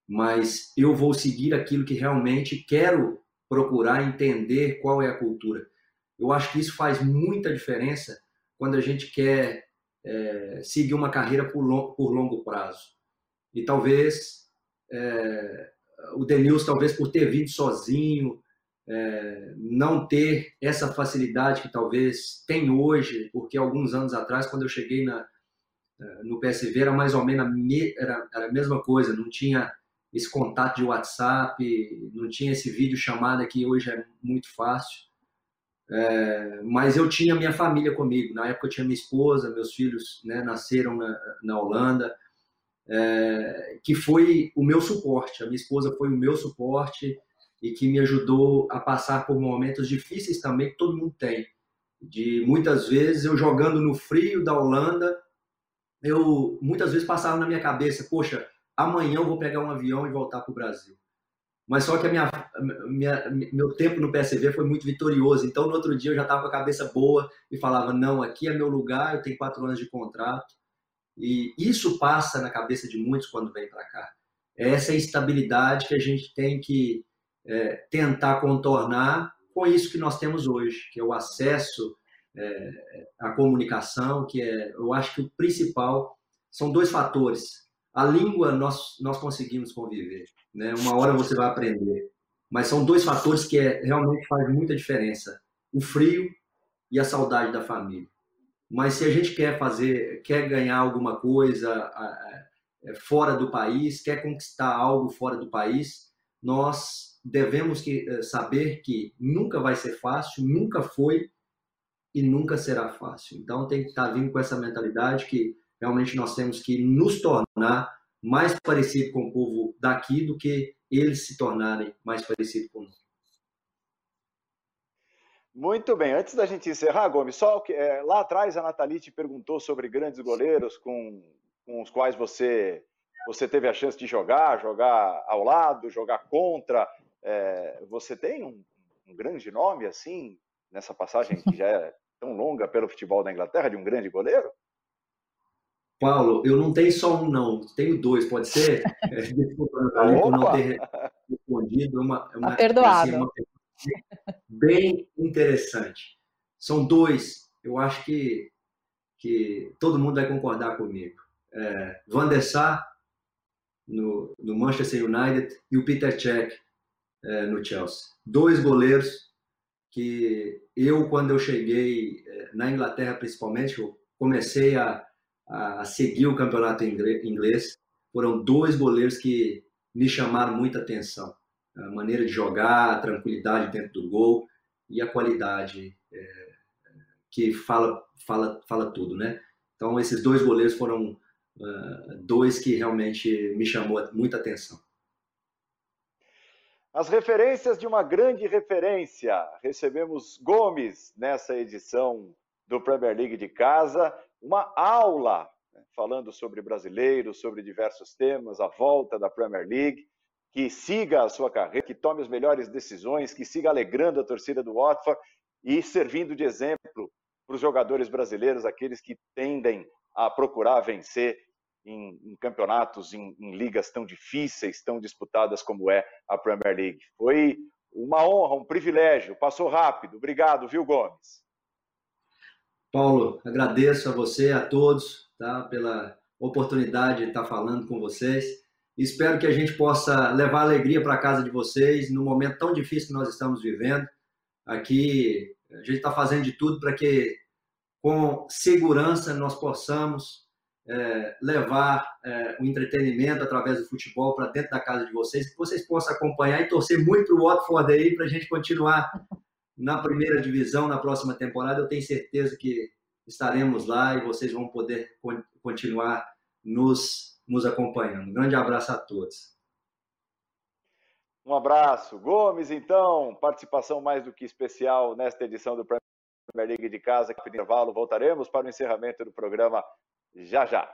mas eu vou seguir aquilo que realmente quero procurar entender qual é a cultura. Eu acho que isso faz muita diferença quando a gente quer é, seguir uma carreira por, por, longo prazo. E talvez é, o Denilson, talvez por ter vindo sozinho, é, não ter essa facilidade que talvez tem hoje, porque alguns anos atrás, quando eu cheguei na, é, no PSV, era mais ou menos a, me, era, era a mesma coisa, não tinha esse contato de WhatsApp, não tinha esse vídeo chamada que hoje é muito fácil. É, mas eu tinha minha família comigo. Na época eu tinha minha esposa, meus filhos né, nasceram na, na Holanda, é, que foi o meu suporte. A minha esposa foi o meu suporte e que me ajudou a passar por momentos difíceis também que todo mundo tem. De muitas vezes eu jogando no frio da Holanda, eu muitas vezes passava na minha cabeça, poxa, amanhã eu vou pegar um avião e voltar para o Brasil. Mas só que minha, minha, meu tempo no PSV foi muito vitorioso. Então, no outro dia, eu já estava com a cabeça boa e falava: não, aqui é meu lugar, eu tenho quatro anos de contrato. E isso passa na cabeça de muitos quando vem para cá. É essa estabilidade que a gente tem que é, tentar contornar com isso que nós temos hoje, que é o acesso é, à comunicação, que é, eu acho que o principal são dois fatores. A língua nós, nós conseguimos conviver né? Uma hora você vai aprender. Mas são dois fatores que é, realmente faz muita diferença: o frio e a saudade da família. Mas se a gente quer fazer, quer ganhar alguma coisa é, fora do país, quer conquistar algo fora do país, nós devemos que, é, saber que nunca vai ser fácil, nunca foi e nunca será fácil. Então tem que estar vindo com essa mentalidade que realmente nós temos que nos tornar mais parecido com o povo daqui do que eles se tornarem mais parecidos com nós. Muito bem, antes da gente encerrar, Gomes, só que é, lá atrás a Nathalie te perguntou sobre grandes goleiros com, com os quais você, você teve a chance de jogar, jogar ao lado, jogar contra. É, você tem um, um grande nome assim, nessa passagem que já é tão longa pelo futebol da Inglaterra, de um grande goleiro? Paulo, eu não tenho só um não, tenho dois, pode ser? É, desculpa, Natália, por não ter respondido. É uma, é uma, tá perdoado. Assim, uma bem interessante. São dois, eu acho que, que todo mundo vai concordar comigo. É, Van der Sar, no, no Manchester United, e o Peter Cech, é, no Chelsea. Dois goleiros que eu, quando eu cheguei é, na Inglaterra, principalmente, eu comecei a a, seguir o campeonato inglês. Foram dois goleiros que me chamaram muita atenção. A maneira de jogar, a tranquilidade dentro do gol e a qualidade é, que fala, fala, fala tudo, né? Então, esses dois goleiros foram uh, dois que realmente me chamou muita atenção. As referências de uma grande referência. Recebemos Gomes nessa edição do Premier League de casa uma aula né, falando sobre brasileiros, sobre diversos temas, a volta da Premier League, que siga a sua carreira, que tome as melhores decisões, que siga alegrando a torcida do Watford e servindo de exemplo para os jogadores brasileiros, aqueles que tendem a procurar vencer em, em campeonatos, em, em ligas tão difíceis, tão disputadas como é a Premier League. Foi uma honra, um privilégio, passou rápido. Obrigado, viu, Gomes? Paulo, agradeço a você, a todos, tá, pela oportunidade de estar falando com vocês. Espero que a gente possa levar alegria para casa de vocês no momento tão difícil que nós estamos vivendo. Aqui, a gente está fazendo de tudo para que, com segurança, nós possamos é, levar é, o entretenimento através do futebol para dentro da casa de vocês, que vocês possam acompanhar e torcer muito para o Watford aí, para a gente continuar na primeira divisão na próxima temporada. Eu tenho certeza que estaremos lá e vocês vão poder continuar nos, nos acompanhando. Um grande abraço a todos. Um abraço. Gomes, então, participação mais do que especial nesta edição do Premier League de casa. Que intervalo voltaremos para o encerramento do programa já já.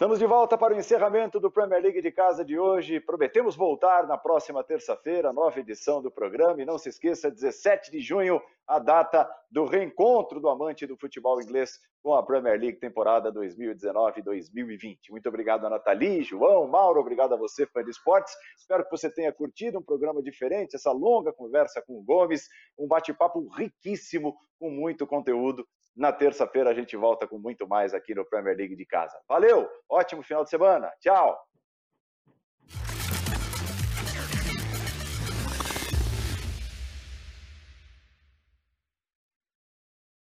Estamos de volta para o encerramento do Premier League de casa de hoje. Prometemos voltar na próxima terça-feira, nova edição do programa. E não se esqueça, 17 de junho, a data do reencontro do amante do futebol inglês com a Premier League temporada 2019-2020. Muito obrigado a Nathalie, João, Mauro, obrigado a você, fã de esportes. Espero que você tenha curtido um programa diferente, essa longa conversa com o Gomes, um bate-papo riquíssimo, com muito conteúdo na terça-feira a gente volta com muito mais aqui no Premier League de casa. Valeu, ótimo final de semana. Tchau.